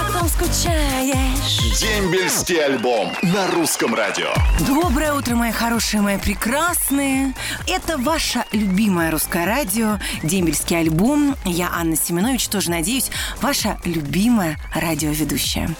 Потом скучаешь. Дембельский альбом на русском радио. Доброе утро, мои хорошие, мои прекрасные. Это ваше любимое русское радио, дембельский альбом. Я Анна Семенович, тоже надеюсь, ваша любимая радиоведущая.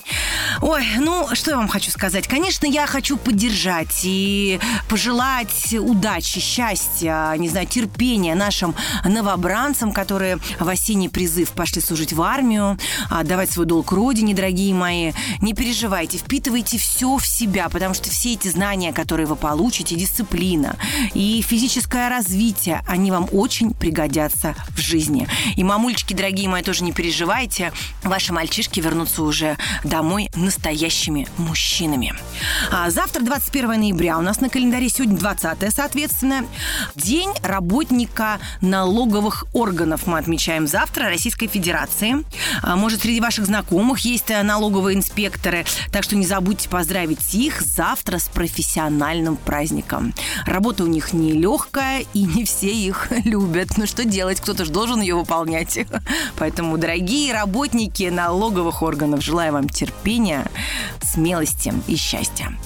Ой, ну, что я вам хочу сказать? Конечно, я хочу поддержать и пожелать удачи, счастья, не знаю, терпения нашим новобранцам, которые в осенний призыв пошли служить в армию, отдавать свой долг родине, дорогие мои. Не переживайте, впитывайте все в себя, потому что все эти знания, которые вы получите, дисциплина и физическое развитие, они вам очень пригодятся в жизни. И, мамульчики, дорогие мои, тоже не переживайте, ваши мальчишки вернутся уже домой настоящими мужчинами. А завтра, 21 ноября, у нас на календаре сегодня 20 соответственно, День работника налоговых органов мы отмечаем завтра Российской Федерации. А, может, среди ваших знакомых есть э, налоговые инспекторы, так что не забудьте поздравить их завтра с профессиональным праздником. Работа у них нелегкая, и не все их любят. Ну что делать, кто-то же должен ее выполнять. Поэтому, дорогие работники налоговых органов, желаю вам терпения, смелости и счастья.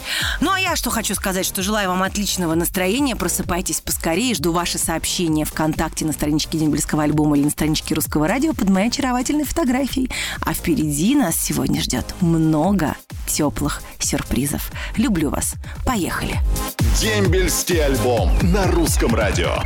Ну а я что хочу сказать, что желаю вам отличного настроения, просыпайтесь поскорее, жду ваши сообщения ВКонтакте на страничке Дембельского альбома или на страничке Русского радио под моей очаровательной фотографией. А впереди нас сегодня ждет много теплых сюрпризов. Люблю вас. Поехали. Дембельский альбом на русском радио.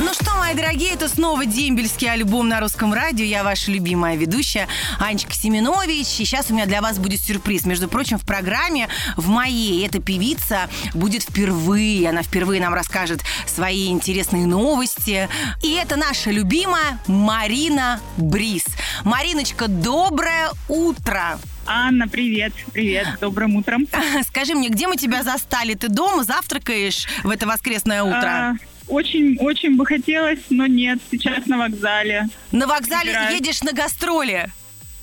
Ну что, мои дорогие, это снова дембельский альбом на русском радио. Я ваша любимая ведущая Анечка Семенович. И сейчас у меня для вас будет сюрприз. Между прочим, в программе в моей эта певица будет впервые. Она впервые нам расскажет свои интересные новости. И это наша любимая Марина Брис. Мариночка, доброе утро! Анна, привет, привет, добрым утром. Скажи мне, где мы тебя застали? Ты дома завтракаешь в это воскресное утро? А, очень, очень бы хотелось, но нет, сейчас на вокзале. На вокзале Собираюсь. едешь на гастроли?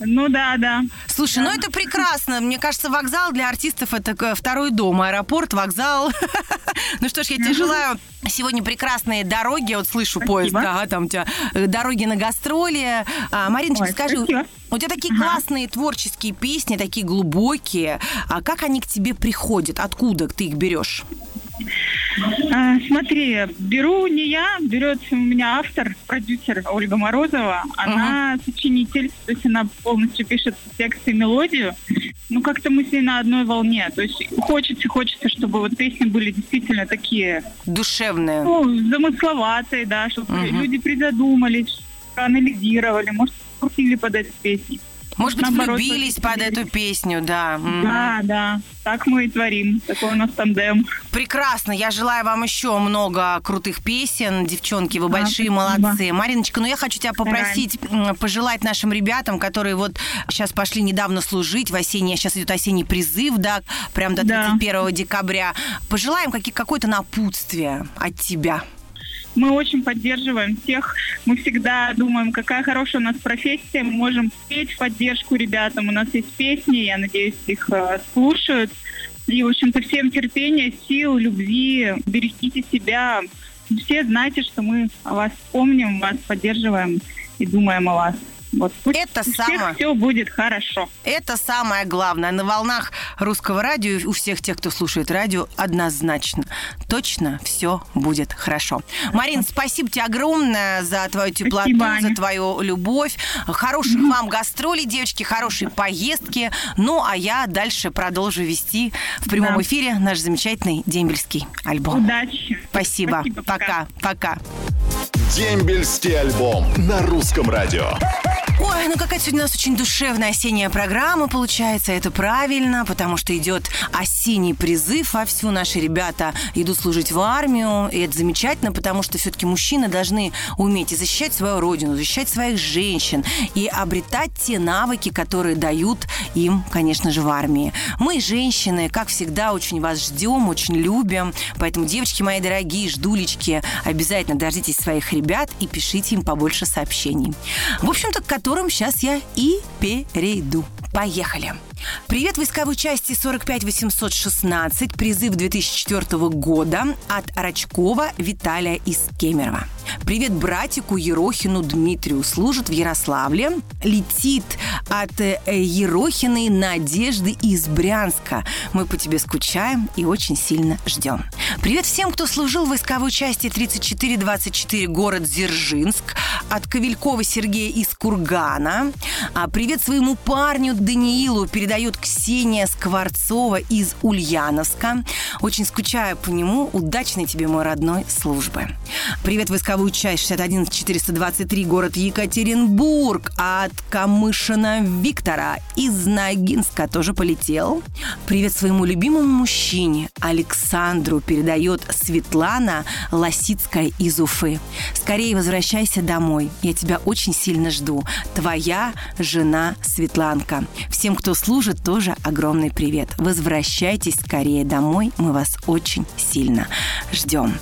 Ну да, да. Слушай, ну это прекрасно. Мне кажется, вокзал для артистов это второй дом. Аэропорт, вокзал. Ну что ж, я тебе желаю сегодня прекрасные дороги. Вот слышу поезд, да, там у тебя э, дороги на гастроли. А, Мариночка, скажи, у тебя такие классные творческие песни, такие глубокие. А как они к тебе приходят? Откуда ты их берешь? А, смотри, беру не я, берет у меня автор, продюсер Ольга Морозова. Она сочинитель, то есть она полностью пишет текст и мелодию. Ну, как-то мы с ней на одной волне. То есть хочется, хочется, чтобы вот песни были действительно такие, Душевные. ну, замысловатые, да, чтобы Мгм. люди призадумались, проанализировали, может, крутили под эти песни. Может быть, наоборот, влюбились под эту песню, да. Да, да, так мы и творим. Такой у нас тандем. Прекрасно. Я желаю вам еще много крутых песен. Девчонки, вы Да, большие спасибо. молодцы. Мариночка, ну я хочу тебя попросить м, пожелать нашим ребятам, которые вот сейчас пошли недавно служить в осенний, сейчас идет осенний призыв, да, прям до Да. 31 декабря. Пожелаем какие- какое-то напутствие от тебя. Мы очень поддерживаем всех. Мы всегда думаем, какая хорошая у нас профессия. Мы можем петь в поддержку ребятам. У нас есть песни, я надеюсь, их э, слушают. И, в общем-то, всем терпения, сил, любви. Берегите себя. Все знайте, что мы о вас помним, вас поддерживаем и думаем о вас. Вот Это у всех самое- все будет хорошо. Это самое главное. На волнах русского радио у всех тех, кто слушает радио, однозначно. Точно все будет хорошо. Марин, спасибо тебе огромное за твою теплоту, Спасибо, за твою любовь. Хороших вам гастролей, девочки, хорошей поездки. Ну, а я дальше продолжу вести в прямом Да. эфире наш замечательный дембельский альбом. Удачи. Спасибо. Спасибо, пока. Пока. Пока. Дембельский альбом на русском радио. Ой, ну какая сегодня у нас очень душевная осенняя программа получается. Это правильно, потому что идет осенний призыв вовсю. Наши ребята идут служить в армию. И это замечательно, потому что все-таки мужчины должны уметь и защищать свою родину, защищать своих женщин и обретать те навыки, которые дают им, конечно же, в армии. Мы, женщины, как всегда, очень вас ждем, очень любим. Поэтому, девочки мои дорогие, ждулечки, обязательно дождитесь своих ребят и пишите им побольше сообщений. В общем-то, к которым сейчас я и перейду. Поехали. Привет войсковой части 45816, призыв 2004 года от Рачкова Виталия из Кемерово. Привет братику Ерохину Дмитрию. Служит в Ярославле. Летит от э, Ерохиной Надежды из Брянска. Мы по тебе скучаем и очень сильно ждем. Привет всем, кто служил в войсковой части 3424 город Дзержинск. От Ковелькова Сергея из Кургана. А привет своему парню Даниилу передает Ксения Скворцова из Ульяновска. Очень скучаю по нему. Удачной тебе, мой родной, службы. Привет войсковую часть 61 423 город Екатеринбург. От Камышина Виктора из Ногинска тоже полетел. Привет своему любимому мужчине Александру передает Светлана Лосицкая из Уфы. Скорее возвращайся домой. Я тебя очень сильно жду. Твоя жена Светланка. Всем, кто служит, тоже огромный привет. Возвращайтесь скорее домой. Мы вас очень сильно ждем.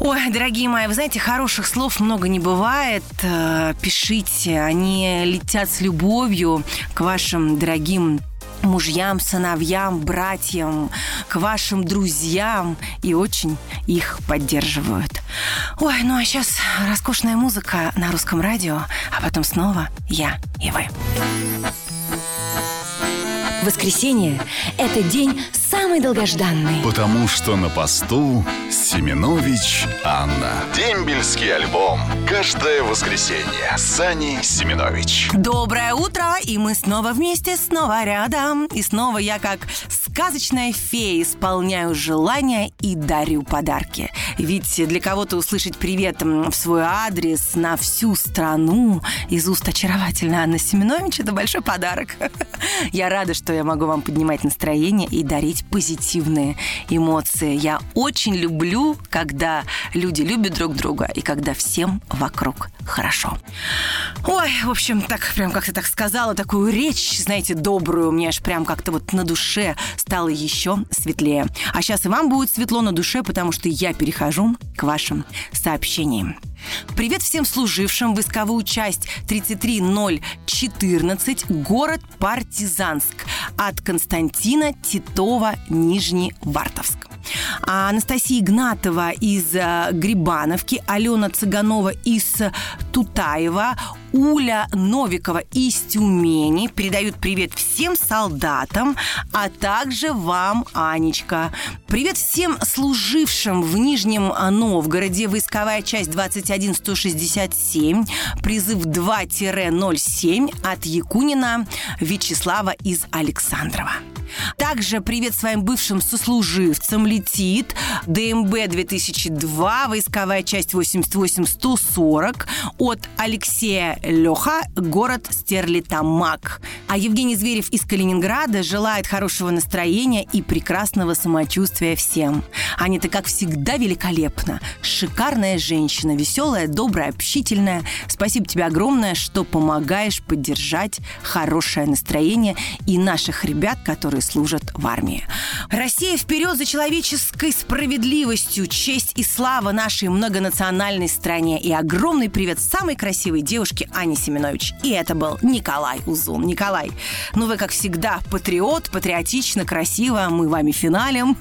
Ой, дорогие мои, вы знаете, хороших слов много не бывает. Э, пишите, они летят с любовью к вашим дорогим мужьям, сыновьям, братьям, к вашим друзьям и очень их поддерживают. Ой, ну а сейчас роскошная музыка на русском радио, а потом снова я и вы. Воскресенье – это день самый долгожданный. Потому что на посту Семенович Анна. Дембельский альбом. Каждое воскресенье. Сани Семенович. Доброе утро, и мы снова вместе, снова рядом. И снова я как сказочная фея исполняю желания и дарю подарки. Ведь для кого-то услышать привет в свой адрес на всю страну из уст очаровательной Анны Семенович – это большой подарок. Я рада, что я могу вам поднимать настроение и дарить позитивные эмоции. Я очень люблю, когда люди любят друг друга и когда всем вокруг хорошо. Ой, в общем, так прям как-то так сказала, такую речь, знаете, добрую, мне аж прям как-то вот на душе стало еще светлее. А сейчас и вам будет светло на душе, потому что я перехожу к вашим сообщениям. Привет всем служившим войсковую часть 33014, город Партизанск. От Константина Титова, Нижний Вартовск. А Анастасия Игнатова из э, Грибановки, Алена Цыганова из Тутаева, Уля Новикова из Тюмени передают привет всем солдатам, а также вам, Анечка. Привет всем служившим в Нижнем Новгороде, войсковая часть 21167, призыв 2-07 от Якунина Вячеслава из Александрова. Также привет своим бывшим сослуживцам летит ДМБ 2002, войсковая часть 88-140 от Алексея Леха, город Стерлитамак. А Евгений Зверев из Калининграда желает хорошего настроения и прекрасного самочувствия всем. Аня-то, как всегда, великолепна. Шикарная женщина, веселая, добрая, общительная. Спасибо тебе огромное, что помогаешь поддержать хорошее настроение и наших ребят, которые служат в армии. Россия вперед за человеческой справедливостью, честь и слава нашей многонациональной стране. И огромный привет самой красивой девушке Ане Семенович. И это был Николай Узун. Николай, ну вы, как всегда, патриот, патриотично, красиво. Мы вами финалем.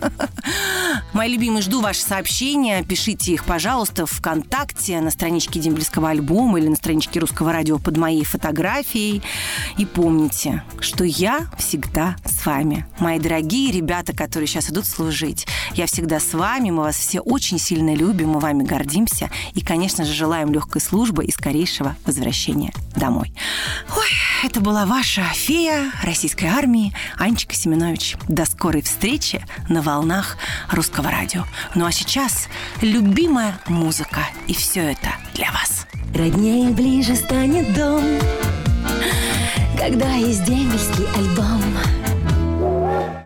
Мои любимые, жду ваши сообщения. Пишите их, пожалуйста, ВКонтакте, на страничке Дембельского альбома или на страничке Русского радио под моей фотографией. И помните, что я всегда с вами. Мои дорогие ребята, которые сейчас идут служить. Я всегда с вами, мы вас все очень сильно любим, мы вами гордимся. И, конечно же, желаем легкой службы и скорейшего возвращения домой. Ой, это была ваша фея российской армии Анечка Семенович. До скорой встречи на волнах русского радио. Ну а сейчас любимая музыка. И все это для вас. Роднее ближе станет дом, когда есть дембельский альбом.